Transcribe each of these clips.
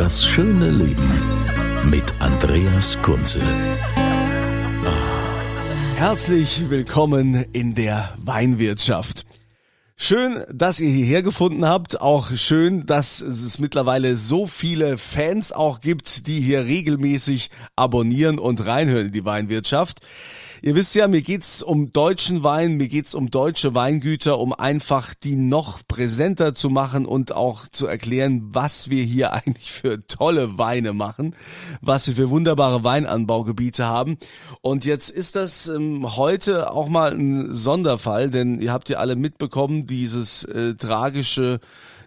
Das schöne Leben mit Andreas Kunze. Herzlich willkommen in der Weinwirtschaft. Schön, dass ihr hierher gefunden habt. Auch schön, dass es mittlerweile so viele Fans auch gibt, die hier regelmäßig abonnieren und reinhören in die Weinwirtschaft. Ihr wisst ja, mir geht's um deutschen Wein, mir geht's um deutsche Weingüter, um einfach die noch präsenter zu machen und auch zu erklären, was wir hier eigentlich für tolle Weine machen, was wir für wunderbare Weinanbaugebiete haben. Und jetzt ist das ähm, heute auch mal ein Sonderfall, denn ihr habt ja alle mitbekommen, dieses äh, tragische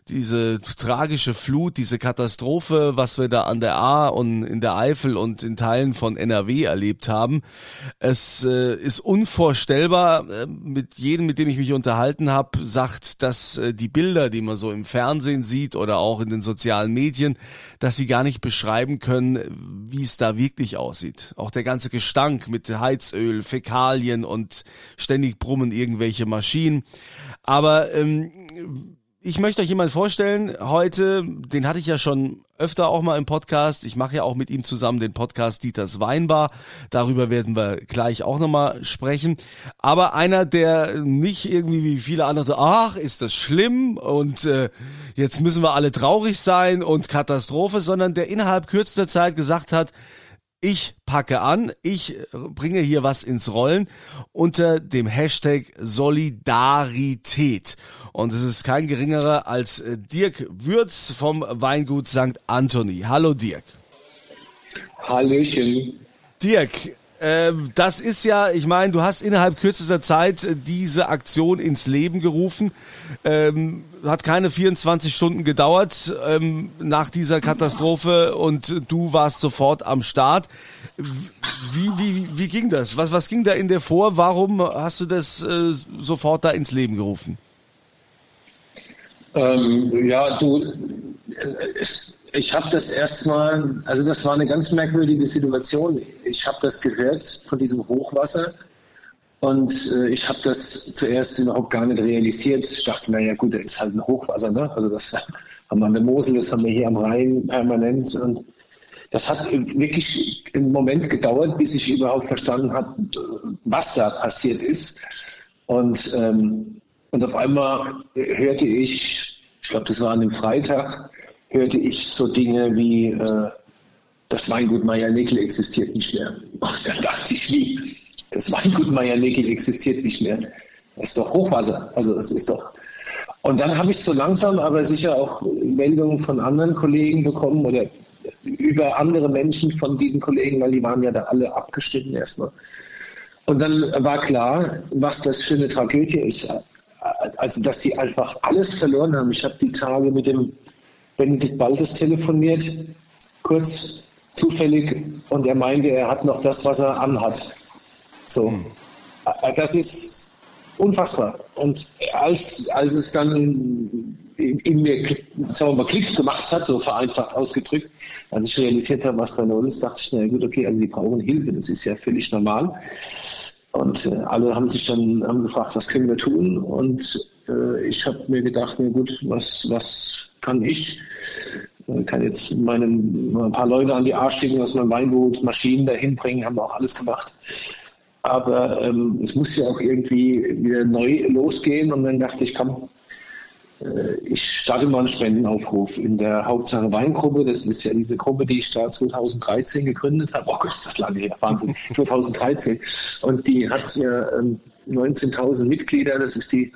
diese tragische Flut, diese Katastrophe, was wir da an der A und in der Eifel und in Teilen von NRW erlebt haben. Es äh, ist unvorstellbar. Äh, mit jedem, mit dem ich mich unterhalten habe, sagt, dass äh, die Bilder, die man so im Fernsehen sieht oder auch in den sozialen Medien, dass sie gar nicht beschreiben können, wie es da wirklich aussieht. Auch der ganze Gestank mit Heizöl, Fäkalien und ständig brummen irgendwelche Maschinen. Aber ähm, ich möchte euch jemand vorstellen heute, den hatte ich ja schon öfter auch mal im Podcast. Ich mache ja auch mit ihm zusammen den Podcast Dieters Weinbar. Darüber werden wir gleich auch nochmal sprechen. Aber einer, der nicht irgendwie wie viele andere, so, ach, ist das schlimm und äh, jetzt müssen wir alle traurig sein und Katastrophe, sondern der innerhalb kürzester Zeit gesagt hat, ich packe an, ich bringe hier was ins Rollen unter dem Hashtag Solidarität. Und es ist kein geringerer als äh, Dirk Würz vom Weingut St. Anthony. Hallo Dirk. Hallöchen. Dirk, äh, das ist ja, ich meine, du hast innerhalb kürzester Zeit äh, diese Aktion ins Leben gerufen. Ähm, hat keine 24 Stunden gedauert ähm, nach dieser Katastrophe und du warst sofort am Start. Wie, wie, wie ging das? Was, was ging da in dir vor? Warum hast du das äh, sofort da ins Leben gerufen? Ähm, ja, du, ich, ich habe das erstmal, also das war eine ganz merkwürdige Situation. Ich habe das gehört von diesem Hochwasser und äh, ich habe das zuerst überhaupt gar nicht realisiert. Ich dachte, naja gut, da ist halt ein Hochwasser, ne? Also das haben wir an der Mosel, das haben wir hier am Rhein permanent und das hat wirklich einen Moment gedauert, bis ich überhaupt verstanden habe, was da passiert ist. Und ähm, und auf einmal hörte ich, ich glaube, das war an dem Freitag, hörte ich so Dinge wie, äh, das Weingut Meier-Nickel existiert nicht mehr. Und dann dachte ich, wie? Das Weingut Meier-Nickel existiert nicht mehr. Das ist doch Hochwasser. Also es ist doch. Und dann habe ich so langsam aber sicher auch Meldungen von anderen Kollegen bekommen oder über andere Menschen von diesen Kollegen, weil die waren ja da alle abgestimmt erstmal. Und dann war klar, was das für eine Tragödie ist also dass sie einfach alles verloren haben. Ich habe die Tage mit dem Benedikt Baltes telefoniert, kurz zufällig, und er meinte, er hat noch das, was er anhat. So, mhm. das ist unfassbar. Und als, als es dann in, in mir, sagen wir mal, Klick gemacht hat, so vereinfacht ausgedrückt, als ich realisiert habe, was da los ist, dachte ich, na gut, okay, also die brauchen Hilfe, das ist ja völlig normal. Und äh, alle haben sich dann haben gefragt, was können wir tun? Und äh, ich habe mir gedacht, na gut, was, was kann ich? Ich kann jetzt meinem, ein paar Leute an die Arsch schicken aus meinem Weingut, Maschinen dahin bringen, haben wir auch alles gemacht. Aber ähm, es muss ja auch irgendwie wieder neu losgehen. Und dann dachte ich, komm, äh, ich starte mal einen Spendenaufruf in der Hauptsache Weingruppe. Das ist ja diese Gruppe, die ich da 2013 gegründet habe. Oh Gott, ist das lange her, Wahnsinn. 2013. Und die hat ja 19.000 ähm, Mitglieder. Das ist die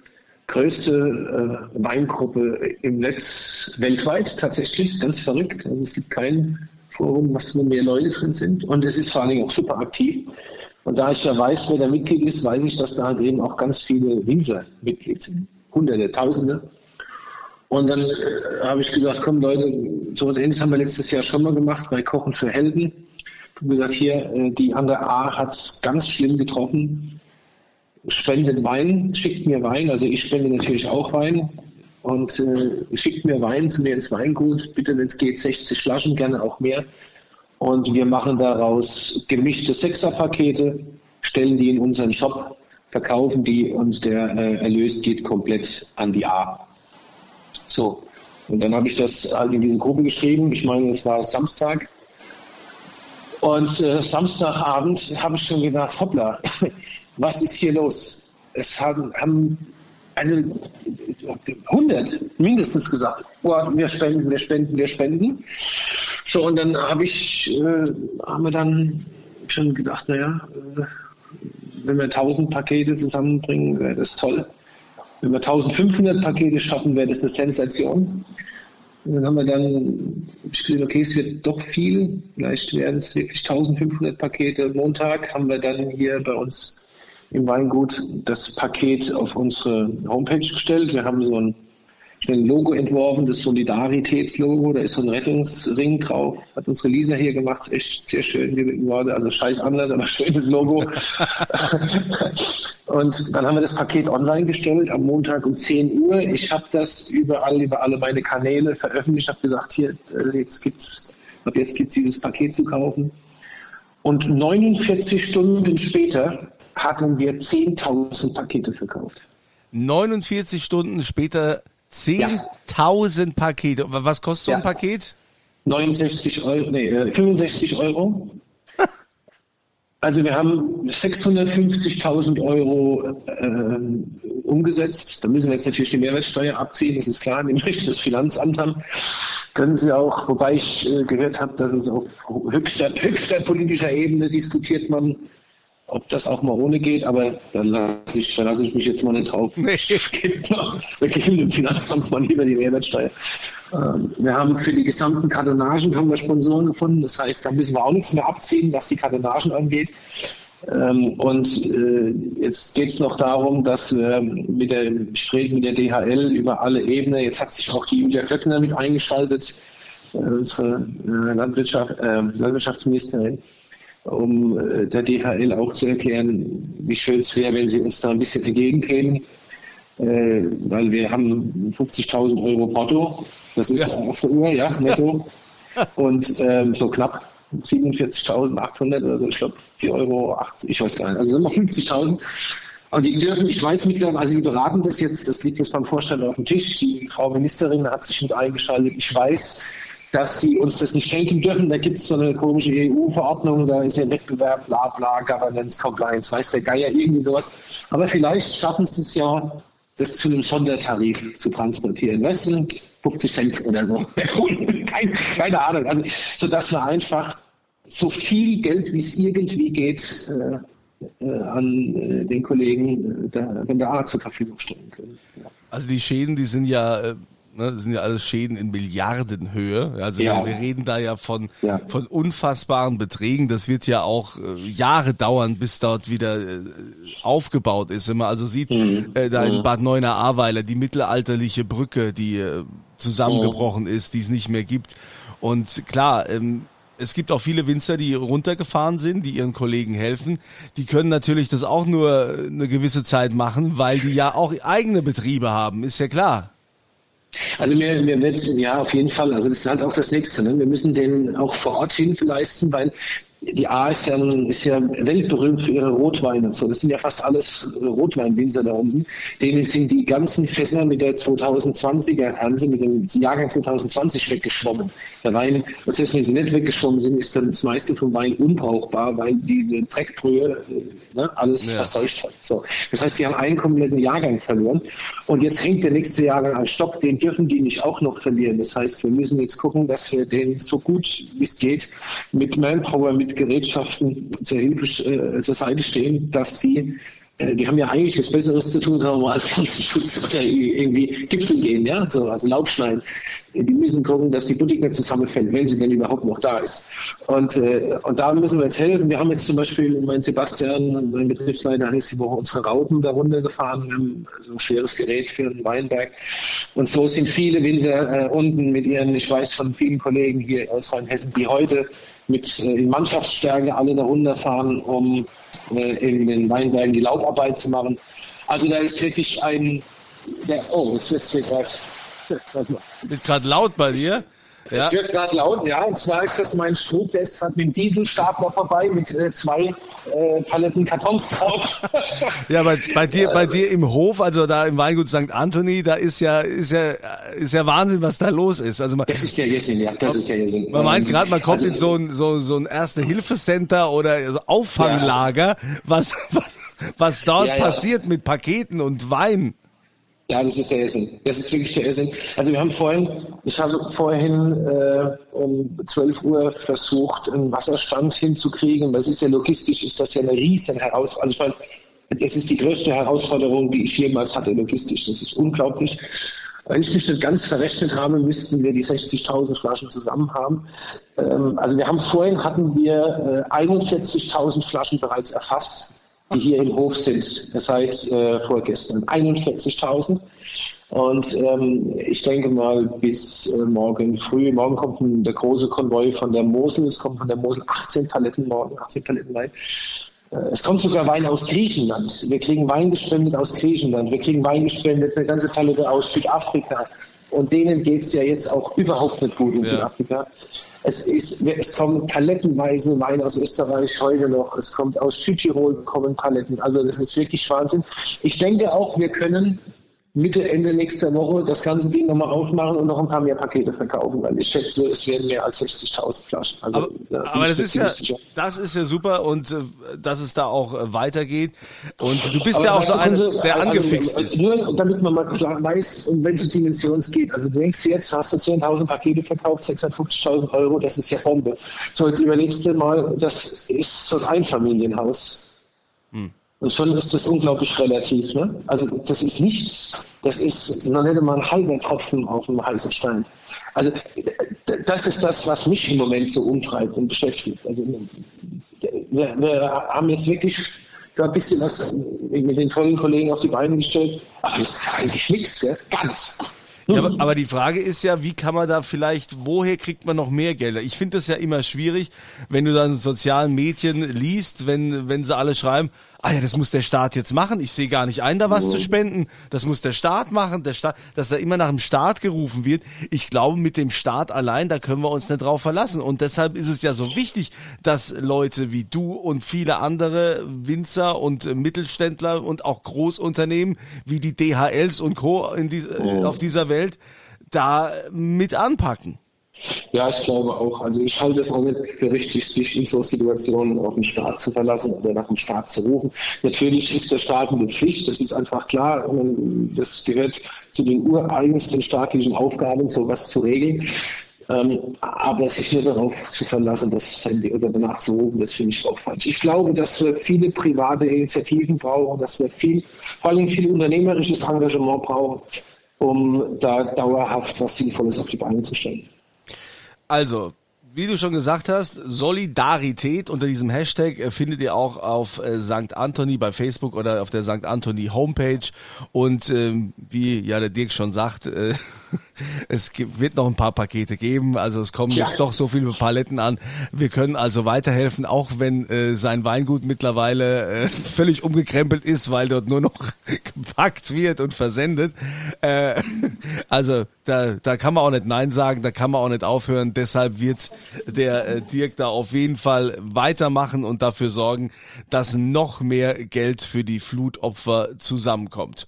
größte äh, Weingruppe im Netz weltweit tatsächlich. Ganz verrückt. Also es gibt kein Forum, was wo mehr Leute drin sind. Und es ist vor allen Dingen auch super aktiv. Und da ich ja weiß, wer da Mitglied ist, weiß ich, dass da halt eben auch ganz viele Winzer Mitglied sind. Hunderte, Tausende. Und dann äh, habe ich gesagt, komm Leute, sowas ähnliches haben wir letztes Jahr schon mal gemacht bei Kochen für Helden. Ich habe gesagt, hier, äh, die andere A hat es ganz schlimm getroffen. Spendet Wein, schickt mir Wein. Also ich spende natürlich auch Wein. Und äh, schickt mir Wein zu mir ins Weingut. Bitte, wenn es geht, 60 Flaschen, gerne auch mehr. Und wir machen daraus gemischte Sechserpakete, stellen die in unseren Shop, verkaufen die und der äh, Erlös geht komplett an die A. So, und dann habe ich das halt in diese Gruppe geschrieben. Ich meine, es war Samstag. Und äh, Samstagabend habe ich schon gedacht, hoppla, was ist hier los? Es haben, haben also 100 mindestens gesagt, oh, wir spenden, wir spenden, wir spenden. So, und dann habe ich, äh, haben wir dann schon gedacht, naja, äh, wenn wir 1000 Pakete zusammenbringen, wäre das toll. Wenn wir 1500 Pakete schaffen, wäre das eine Sensation. Und dann haben wir dann gesagt, okay, es wird doch viel. Vielleicht werden es wirklich 1500 Pakete. Montag haben wir dann hier bei uns im Weingut das Paket auf unsere Homepage gestellt. Wir haben so ein ein Logo entworfen, das Solidaritätslogo. Da ist so ein Rettungsring drauf. Hat unsere Lisa hier gemacht. Ist echt sehr schön geworden. Also scheiß anders, aber schönes Logo. und dann haben wir das Paket online gestellt am Montag um 10 Uhr. Ich habe das überall, über alle meine Kanäle veröffentlicht. habe gesagt, hier, äh, jetzt gibt's, ab jetzt gibt's dieses Paket zu kaufen. Und 49 Stunden später hatten wir 10.000 Pakete verkauft. 49 Stunden später 10.000 ja. Pakete. Was kostet so ein Paket? 69 Euro, nee, 65 äh, Euro. Also wir haben 650.000 Euro äh, umgesetzt. Da müssen wir jetzt natürlich die Mehrwertsteuer abziehen, das ist klar, nämlich das Finanzamt haben. Können Sie auch, wobei ich äh, gehört habe, dass es auf höchster, höchster politischer Ebene diskutiert man, ob das auch mal ohne geht, aber dann lasse ich, lass ich mich jetzt mal nicht drauf. Nee. Wir geben dem Finanzamt mal lieber die Mehrwertsteuer. Ähm, wir haben für die gesamten Kartonagen haben wir Sponsoren gefunden. Das heißt, da müssen wir auch nichts mehr abziehen, was die Kartonagen angeht. Ähm, und äh, jetzt geht es noch darum, dass wir mit der, rede mit der DHL über alle Ebenen. Jetzt hat sich auch die Julia Klöckner mit eingeschaltet, äh, unsere äh, Landwirtschaft, Landwirtschaftsministerin um äh, der DHL auch zu erklären, wie schön es wäre, wenn sie uns da ein bisschen entgegenkämen. Äh, weil wir haben 50.000 Euro Porto, das ist ja. auf der Uhr, ja, netto. Und ähm, so knapp 47.800 oder so, ich glaube 4,80 Euro, ich weiß gar nicht, also sind wir 50.000. Und die dürfen, ich weiß mittlerweile, also die beraten das jetzt, das liegt jetzt beim Vorstand auf dem Tisch. Die Frau Ministerin hat sich mit eingeschaltet. Ich weiß, dass sie uns das nicht schenken dürfen. Da gibt es so eine komische EU-Verordnung, da ist ja Wettbewerb, bla bla, Governance, Compliance, weiß der Geier, irgendwie sowas. Aber vielleicht schaffen sie es ja, das zu einem Sondertarif zu transportieren. Weißt du, 50 Cent oder so. keine, keine Ahnung. Also, sodass wir einfach so viel Geld, wie es irgendwie geht, äh, äh, an äh, den Kollegen äh, der, von der Art zur Verfügung stellen können. Ja. Also die Schäden, die sind ja äh, Ne, das sind ja alles Schäden in Milliardenhöhe. Also ja. wir, reden da ja von, ja. von unfassbaren Beträgen. Das wird ja auch äh, Jahre dauern, bis dort wieder äh, aufgebaut ist. Wenn man also sieht, mhm. äh, da in mhm. Bad Neuenahr-Ahrweiler, die mittelalterliche Brücke, die äh, zusammengebrochen mhm. ist, die es nicht mehr gibt. Und klar, ähm, es gibt auch viele Winzer, die runtergefahren sind, die ihren Kollegen helfen. Die können natürlich das auch nur eine gewisse Zeit machen, weil die ja auch eigene Betriebe haben, ist ja klar. Also mir, mir wird, ja, auf jeden Fall, also das ist halt auch das Nächste. Ne? Wir müssen denen auch vor Ort Hilfe leisten, weil die A ist ja, ist ja weltberühmt für ihre Rotweine. So, das sind ja fast alles Rotweinwinzer da unten. Denen sind die ganzen Fässer mit der 2020er Ernte, mit dem Jahrgang 2020 weggeschwommen. Der Wein, und selbst wenn sie nicht weggeschwommen sind, ist dann das meiste vom Wein unbrauchbar, weil diese Dreckbrühe ne, alles ja. verseucht hat. So. Das heißt, die haben einen kompletten Jahrgang verloren. Und jetzt hängt der nächste Jahrgang an Stock, den dürfen die nicht auch noch verlieren. Das heißt, wir müssen jetzt gucken, dass wir den so gut wie es geht mit Manpower, mit mit Gerätschaften zur Hilfe äh, zur Seite stehen, dass sie äh, die haben ja eigentlich was Besseres zu tun, sagen wir mal, als Pflanzenschutz oder irgendwie Gipfel gehen, ja, so als Laubschneiden. Die müssen gucken, dass die Budding nicht zusammenfällt, wenn sie denn überhaupt noch da ist. Und, äh, und da müssen wir jetzt helfen. Wir haben jetzt zum Beispiel, mein Sebastian, mein Betriebsleiter, ist die Woche unsere Raupen da runtergefahren. Wir haben so ein schweres Gerät für einen Weinberg. Und so sind viele Winzer äh, unten mit ihren, ich weiß von vielen Kollegen hier aus Rheinhessen, die heute mit äh, in Mannschaftsstärke alle da runterfahren, um äh, in den Weinbergen die Laubarbeit zu machen. Also da ist wirklich ein, der, oh, jetzt wird es hier gerade wird gerade laut bei dir. Ja. Es wird gerade laut, ja. Und zwar ist das mein Strub, der ist gerade mit dem Dieselstab noch vorbei mit äh, zwei äh, Paletten Kartons drauf. ja, bei, bei dir, bei dir im Hof, also da im Weingut St. Anthony, da ist ja, ist ja, ist ja Wahnsinn, was da los ist. Also man, das ist der Jessin, ja. Das ist der Jessin. Man meint gerade, man kommt also, in so ein, so, so ein Erste-Hilfe-Center oder so Auffanglager, ja. was, was, was dort ja, passiert mit Paketen und Wein. Ja, das ist der Irrsinn. Das ist wirklich der Irrsinn. Also wir haben vorhin, ich habe vorhin äh, um 12 Uhr versucht, einen Wasserstand hinzukriegen. Das ist ja logistisch, ist das ja eine riesen Herausforderung. Also ich meine, das ist die größte Herausforderung, die ich jemals hatte, logistisch. Das ist unglaublich. Wenn ich mich nicht ganz verrechnet habe, müssten wir die 60.000 Flaschen zusammen haben. Ähm, also wir haben vorhin hatten wir äh, 41.000 Flaschen bereits erfasst die hier im Hof sind seit äh, vorgestern. 41.000. Und ähm, ich denke mal, bis äh, morgen früh, morgen kommt ein, der große Konvoi von der Mosel, es kommt von der Mosel 18 Paletten morgen, 18 Paletten Wein. Äh, es kommt sogar Wein aus Griechenland. Wir kriegen Wein gespendet aus Griechenland. Wir kriegen Wein gespendet, eine ganze Palette aus Südafrika. Und denen geht es ja jetzt auch überhaupt nicht gut in ja. Südafrika. Es, ist, es kommen palettenweise Wein aus Österreich heute noch. Es kommt aus Südtirol kommen Paletten. Also das ist wirklich Wahnsinn. Ich denke auch, wir können Mitte, Ende nächster Woche das ganze Ding nochmal aufmachen und noch ein paar mehr Pakete verkaufen, weil ich schätze, es werden mehr als 60.000 Flaschen. Also, aber, ja, aber das ist ja, das ist ja super und äh, dass es da auch äh, weitergeht. Und du bist aber ja auch so einer, der also, angefixt also, ist. Nur damit man mal klar weiß, um welche Dimension es geht. Also du denkst jetzt, hast du 10.000 Pakete verkauft, 650.000 Euro, das ist ja Bombe. So, jetzt überlegst du mal, das ist so ein Einfamilienhaus. Hm. Und schon ist das unglaublich relativ. Ne? Also das ist nichts, das ist noch nicht mal ein halber Tropfen auf dem heißen Stein. Also das ist das, was mich im Moment so umtreibt und beschäftigt. Also wir, wir haben jetzt wirklich da ein bisschen was mit den tollen Kollegen auf die Beine gestellt. Aber das ist eigentlich nichts, gell? ganz. Ja, aber, aber, die Frage ist ja, wie kann man da vielleicht, woher kriegt man noch mehr Gelder? Ich finde das ja immer schwierig, wenn du dann sozialen Medien liest, wenn, wenn sie alle schreiben, ah ja, das muss der Staat jetzt machen. Ich sehe gar nicht ein, da was zu spenden. Das muss der Staat machen. Der Staat, dass da immer nach dem Staat gerufen wird. Ich glaube, mit dem Staat allein, da können wir uns nicht drauf verlassen. Und deshalb ist es ja so wichtig, dass Leute wie du und viele andere Winzer und Mittelständler und auch Großunternehmen wie die DHLs und Co. In die, oh. auf dieser Welt da mit anpacken. Ja, ich glaube auch. Also ich halte es auch nicht für richtig, sich in so Situationen auf den Staat zu verlassen oder nach dem Staat zu rufen. Natürlich ist der Staat eine Pflicht, das ist einfach klar. Das gehört zu den ureigensten staatlichen Aufgaben, sowas zu regeln. Ähm, aber sich nur darauf zu verlassen, das Handy oder danach zu rufen, das finde ich auch falsch. Ich glaube, dass wir viele private Initiativen brauchen, dass wir viel, vor allem viel unternehmerisches Engagement brauchen, um da dauerhaft was Sinnvolles auf die Beine zu stellen. Also, wie du schon gesagt hast, Solidarität unter diesem Hashtag äh, findet ihr auch auf äh, St. Anthony bei Facebook oder auf der St. Anthony Homepage. Und ähm, wie ja der Dirk schon sagt, äh, es gibt, wird noch ein paar Pakete geben. Also es kommen jetzt doch so viele Paletten an. Wir können also weiterhelfen, auch wenn äh, sein Weingut mittlerweile äh, völlig umgekrempelt ist, weil dort nur noch gepackt wird und versendet. Äh, also da, da kann man auch nicht Nein sagen, da kann man auch nicht aufhören. Deshalb wird der äh, Dirk da auf jeden Fall weitermachen und dafür sorgen, dass noch mehr Geld für die Flutopfer zusammenkommt.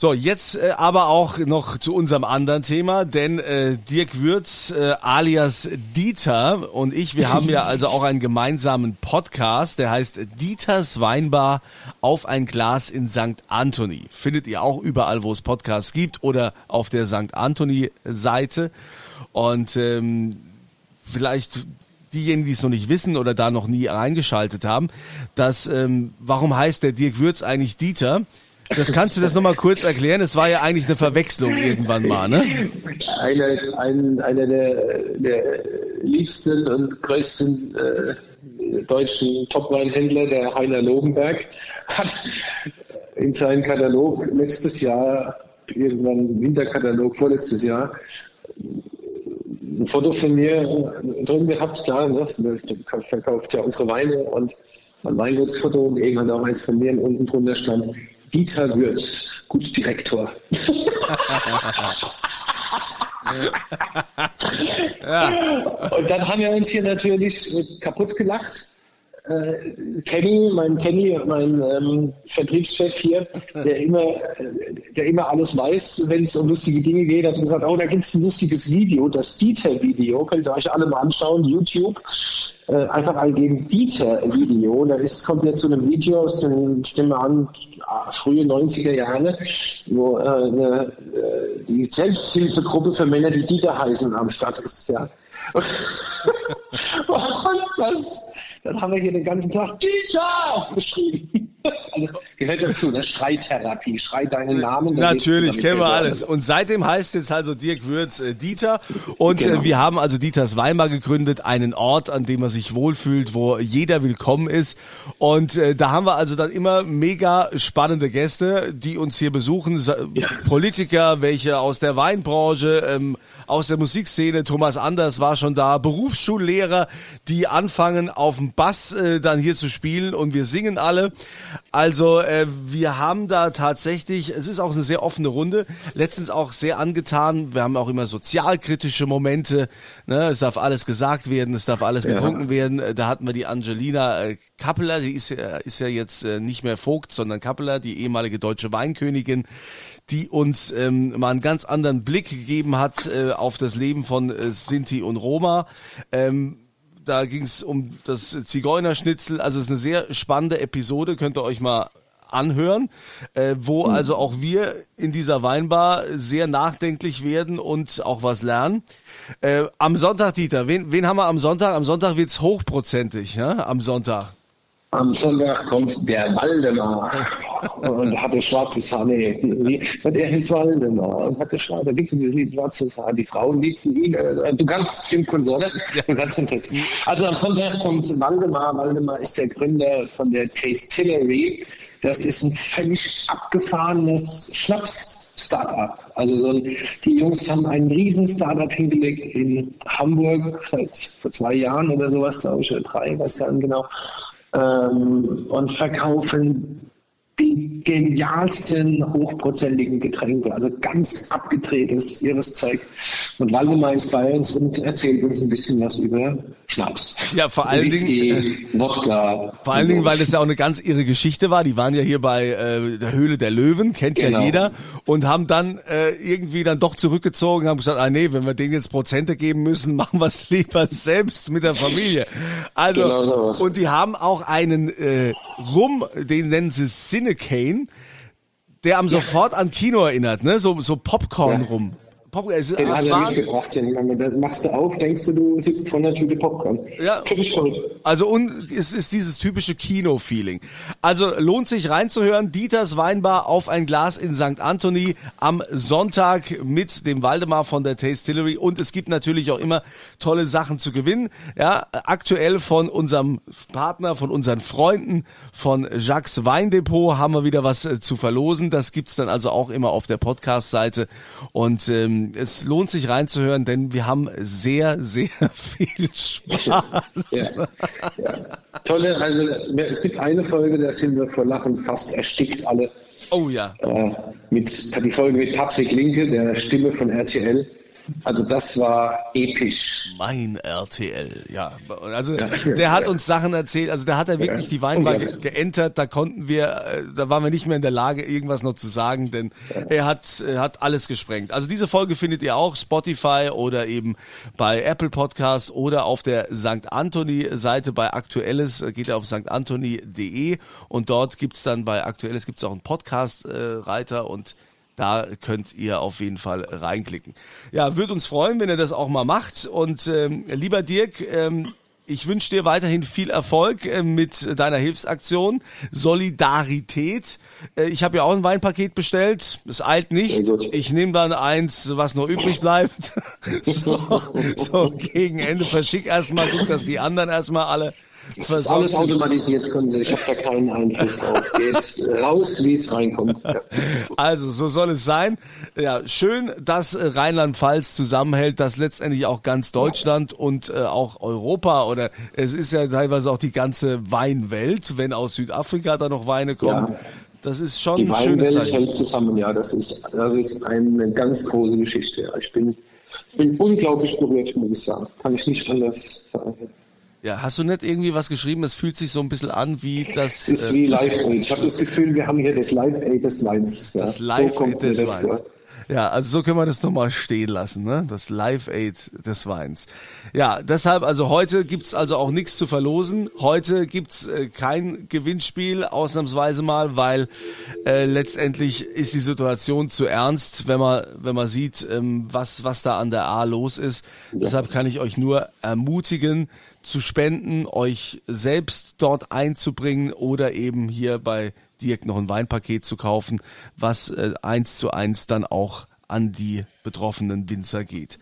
So, jetzt äh, aber auch noch zu unserem anderen Thema, denn äh, Dirk Würz äh, alias Dieter und ich, wir haben ja also auch einen gemeinsamen Podcast, der heißt Dieters Weinbar auf ein Glas in St. Anthony. Findet ihr auch überall, wo es Podcasts gibt oder auf der St. Anthony Seite. Und ähm, vielleicht diejenigen, die es noch nicht wissen oder da noch nie reingeschaltet haben, dass ähm, warum heißt der Dirk Würz eigentlich Dieter? Das kannst du das nochmal kurz erklären? Es war ja eigentlich eine Verwechslung irgendwann mal, ne? Einer, ein, einer der, der liebsten und größten äh, deutschen Topweinhändler, der Heiner Logenberg, hat in seinem Katalog letztes Jahr, irgendwann Winterkatalog vorletztes Jahr, ein Foto von mir drin gehabt, klar, ne? verkauft ja unsere Weine und ein Weinwurzfoto und irgendwann auch eins von mir und unten drunter stand Dieter Würz, Gutsdirektor. ja. Und dann haben wir uns hier natürlich kaputt gelacht äh, Kenny, mein Kenny, mein ähm, Vertriebschef hier, der immer, der immer alles weiß, wenn es um lustige Dinge geht, hat gesagt, oh, da gibt es ein lustiges Video, das Dieter-Video, könnt ihr euch alle mal anschauen, YouTube. Äh, einfach eingeben Dieter-Video. Da ist, kommt jetzt zu einem Video aus den, Stimme an, frühe 90er Jahre, wo äh, eine, äh, die Selbsthilfegruppe für Männer, die Dieter heißen, am Start ist. Ja. und das dann haben wir hier den ganzen Tag Teacher geschrieben. alles gehört dazu, ne? Schreitherapie, schrei deinen Namen. Natürlich, kennen wir alles. Und seitdem heißt jetzt also Dirk Würz äh, Dieter. Und äh, genau. äh, wir haben also Dieters Weimar gegründet, einen Ort, an dem er sich wohlfühlt, wo jeder willkommen ist. Und äh, da haben wir also dann immer mega spannende Gäste, die uns hier besuchen. Ja. Politiker, welche aus der Weinbranche, ähm, aus der Musikszene, Thomas Anders war schon da, Berufsschullehrer, die anfangen auf dem Bass äh, dann hier zu spielen und wir singen alle. Also äh, wir haben da tatsächlich, es ist auch eine sehr offene Runde, letztens auch sehr angetan. Wir haben auch immer sozialkritische Momente. Ne? Es darf alles gesagt werden, es darf alles getrunken ja. werden. Da hatten wir die Angelina äh, Kappeler, die ist ja, ist ja jetzt äh, nicht mehr Vogt, sondern Kappeler, die ehemalige deutsche Weinkönigin die uns ähm, mal einen ganz anderen Blick gegeben hat äh, auf das Leben von äh, Sinti und Roma. Ähm, da ging es um das Zigeunerschnitzel. Also es ist eine sehr spannende Episode, könnt ihr euch mal anhören, äh, wo mhm. also auch wir in dieser Weinbar sehr nachdenklich werden und auch was lernen. Äh, am Sonntag, Dieter, wen, wen haben wir am Sonntag? Am Sonntag wird's hochprozentig, ja? Am Sonntag. Am Sonntag kommt der Waldemar und hatte schwarzes Haar. Nee, und er hieß Waldemar und hatte schwarze, da gibt es dieses Lied schwarzes Haar. Die Frauen liebten ihn. Äh, du kannst Stimmen, oder? Du kannst den Text. Also am Sonntag kommt Waldemar. Waldemar ist der Gründer von der Tastillery. Das ist ein völlig abgefahrenes Schnaps-Startup. Also so ein, die Jungs haben einen riesen Startup hingelegt in Hamburg seit vor zwei Jahren oder sowas, glaube ich, oder drei, weiß gar nicht genau ähm, und verkaufen die genialsten hochprozentigen Getränke, also ganz abgedrehtes, ihres Zeug. Und Waldemar ist bei uns und erzählt uns ein bisschen was über Schnaps. Ja, vor allen Whisky, Dingen. Wodka. Vor allen Dingen, weil es ja auch eine ganz irre Geschichte war. Die waren ja hier bei äh, der Höhle der Löwen, kennt genau. ja jeder, und haben dann äh, irgendwie dann doch zurückgezogen, haben gesagt, ah nee, wenn wir denen jetzt Prozente geben müssen, machen wir es lieber selbst mit der Familie. Also, genau und die haben auch einen äh, Rum, den nennen sie Cinecane, der am sofort an Kino erinnert, ne? So, so Popcorn rum. Popcorn. Es den hat er mitgebracht, den das machst du auf, denkst du, du sitzt vor einer Tüte Popcorn. Ja. Also und es ist dieses typische Kino-Feeling. Also lohnt sich reinzuhören. Dieters Weinbar auf ein Glas in St. Anthony am Sonntag mit dem Waldemar von der Tastillery und es gibt natürlich auch immer tolle Sachen zu gewinnen. Ja, aktuell von unserem Partner, von unseren Freunden von Jacques Weindepot haben wir wieder was äh, zu verlosen. Das gibt's dann also auch immer auf der Podcast-Seite und ähm, es lohnt sich reinzuhören, denn wir haben sehr, sehr viel Spaß. Ja, ja. Tolle, also es gibt eine Folge, da sind wir vor Lachen fast erstickt alle. Oh ja. Äh, mit, die Folge mit Patrick Linke, der Stimme von RTL. Also das war episch. Mein RTL, ja. Also ja, der hat ja. uns Sachen erzählt, also der hat er wirklich ja. die Weinbar ge geentert, da konnten wir, äh, da waren wir nicht mehr in der Lage, irgendwas noch zu sagen, denn er hat, hat alles gesprengt. Also diese Folge findet ihr auch Spotify oder eben bei Apple Podcasts oder auf der St. Anthony Seite bei Aktuelles, geht ihr auf stantony.de und dort gibt's dann bei Aktuelles gibt's auch einen Podcast-Reiter äh, und da könnt ihr auf jeden Fall reinklicken. Ja, würde uns freuen, wenn ihr das auch mal macht. Und ähm, lieber Dirk, ähm, ich wünsche dir weiterhin viel Erfolg äh, mit deiner Hilfsaktion Solidarität. Äh, ich habe ja auch ein Weinpaket bestellt. Es eilt nicht. Ich nehme dann eins, was noch übrig bleibt. so, so gegen Ende verschick erstmal, guck, dass die anderen erstmal alle das ist alles automatisiert, können Sie. Ich habe da keinen Einfluss drauf. Geht raus, wie es reinkommt. Ja. Also, so soll es sein. Ja, schön, dass Rheinland-Pfalz zusammenhält, dass letztendlich auch ganz Deutschland und äh, auch Europa oder es ist ja teilweise auch die ganze Weinwelt, wenn aus Südafrika da noch Weine kommen. Ja. Das ist schon die ein schönes Weinwelt hält zusammen, ja. Das ist, das ist eine ganz große Geschichte. Ja. Ich bin, ich bin unglaublich berührt, muss ich sagen. Kann ich nicht anders sagen. Ja, hast du nicht irgendwie was geschrieben? Es fühlt sich so ein bisschen an wie das. Es ist äh, wie Live Aid. Ich habe das Gefühl, wir haben hier das Live Aid des Weins. Ja. Das Live so Aid des Weins. Ja, also so können wir das nochmal stehen lassen, ne? Das Live-Aid des Weins. Ja, deshalb, also heute gibt's also auch nichts zu verlosen. Heute gibt's äh, kein Gewinnspiel, ausnahmsweise mal, weil äh, letztendlich ist die Situation zu ernst, wenn man, wenn man sieht, ähm, was, was da an der A los ist. Ja. Deshalb kann ich euch nur ermutigen, zu spenden, euch selbst dort einzubringen oder eben hier bei Dirk noch ein Weinpaket zu kaufen, was äh, eins zu eins dann auch an die betroffenen Winzer geht.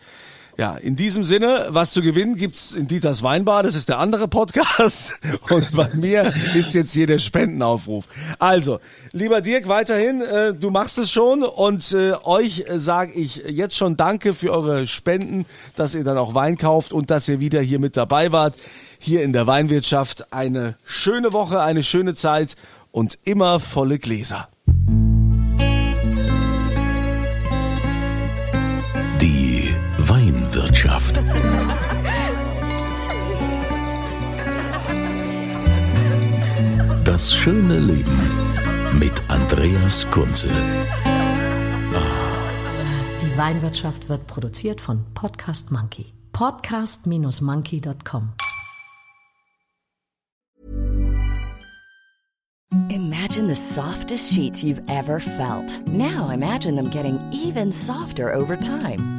Ja, in diesem Sinne, was zu gewinnen gibt's in Dieters Weinbar, das ist der andere Podcast und bei mir ist jetzt hier der Spendenaufruf. Also, lieber Dirk, weiterhin, äh, du machst es schon und äh, euch äh, sage ich jetzt schon Danke für eure Spenden, dass ihr dann auch Wein kauft und dass ihr wieder hier mit dabei wart, hier in der Weinwirtschaft. Eine schöne Woche, eine schöne Zeit und immer volle Gläser. Das schöne Leben mit Andreas Kunze. Die Weinwirtschaft wird produziert von Podcast Monkey. Podcast-monkey.com. Imagine the softest sheets you've ever felt. Now imagine them getting even softer over time.